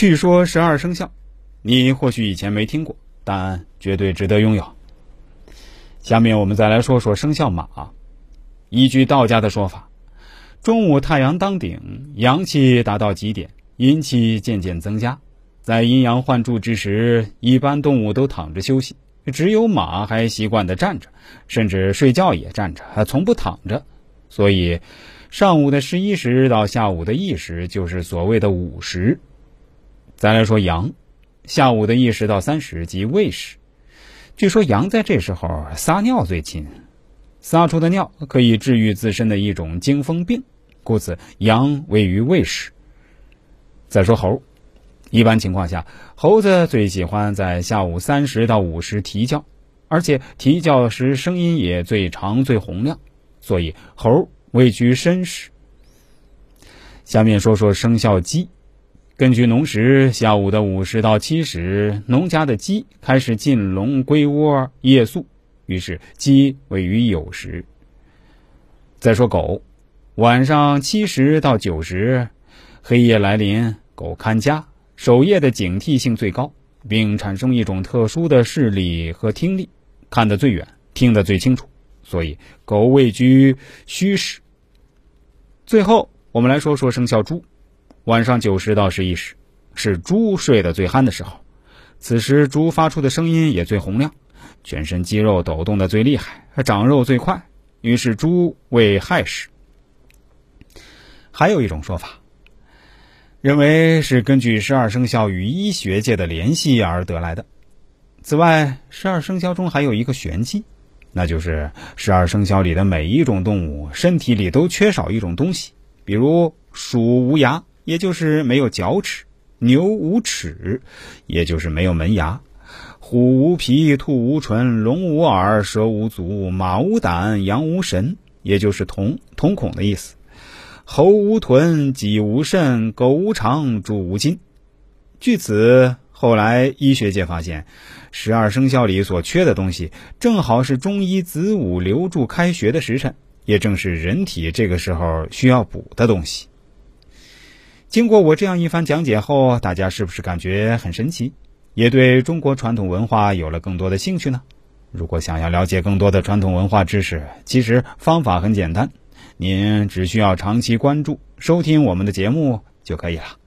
据说十二生肖，你或许以前没听过，但绝对值得拥有。下面我们再来说说生肖马。依据道家的说法，中午太阳当顶，阳气达到极点，阴气渐渐增加。在阴阳换柱之时，一般动物都躺着休息，只有马还习惯的站着，甚至睡觉也站着，还从不躺着。所以，上午的十一时到下午的一时，就是所谓的午时。再来说羊，下午的一时到三时即未时。据说羊在这时候撒尿最勤，撒出的尿可以治愈自身的一种惊风病，故此羊位于未时。再说猴，一般情况下，猴子最喜欢在下午三时到五时啼叫，而且啼叫时声音也最长最洪亮，所以猴位居申时。下面说说生肖鸡。根据农时，下午的五时到七时，农家的鸡开始进笼归窝夜宿，于是鸡位于酉时。再说狗，晚上七时到九时，黑夜来临，狗看家，守夜的警惕性最高，并产生一种特殊的视力和听力，看得最远，听得最清楚，所以狗位居戌时。最后，我们来说说生肖猪。晚上九时到十一时，是猪睡得最酣的时候。此时猪发出的声音也最洪亮，全身肌肉抖动的最厉害，长肉最快。于是猪为亥时。还有一种说法，认为是根据十二生肖与医学界的联系而得来的。此外，十二生肖中还有一个玄机，那就是十二生肖里的每一种动物身体里都缺少一种东西，比如鼠无牙。也就是没有角齿，牛无齿，也就是没有门牙；虎无皮，兔无唇，龙无耳，蛇无足，马无胆，羊无神，也就是瞳瞳孔的意思；猴无臀，鸡无肾，狗无肠，猪无筋。据此，后来医学界发现，十二生肖里所缺的东西，正好是中医子午流注开学的时辰，也正是人体这个时候需要补的东西。经过我这样一番讲解后，大家是不是感觉很神奇，也对中国传统文化有了更多的兴趣呢？如果想要了解更多的传统文化知识，其实方法很简单，您只需要长期关注、收听我们的节目就可以了。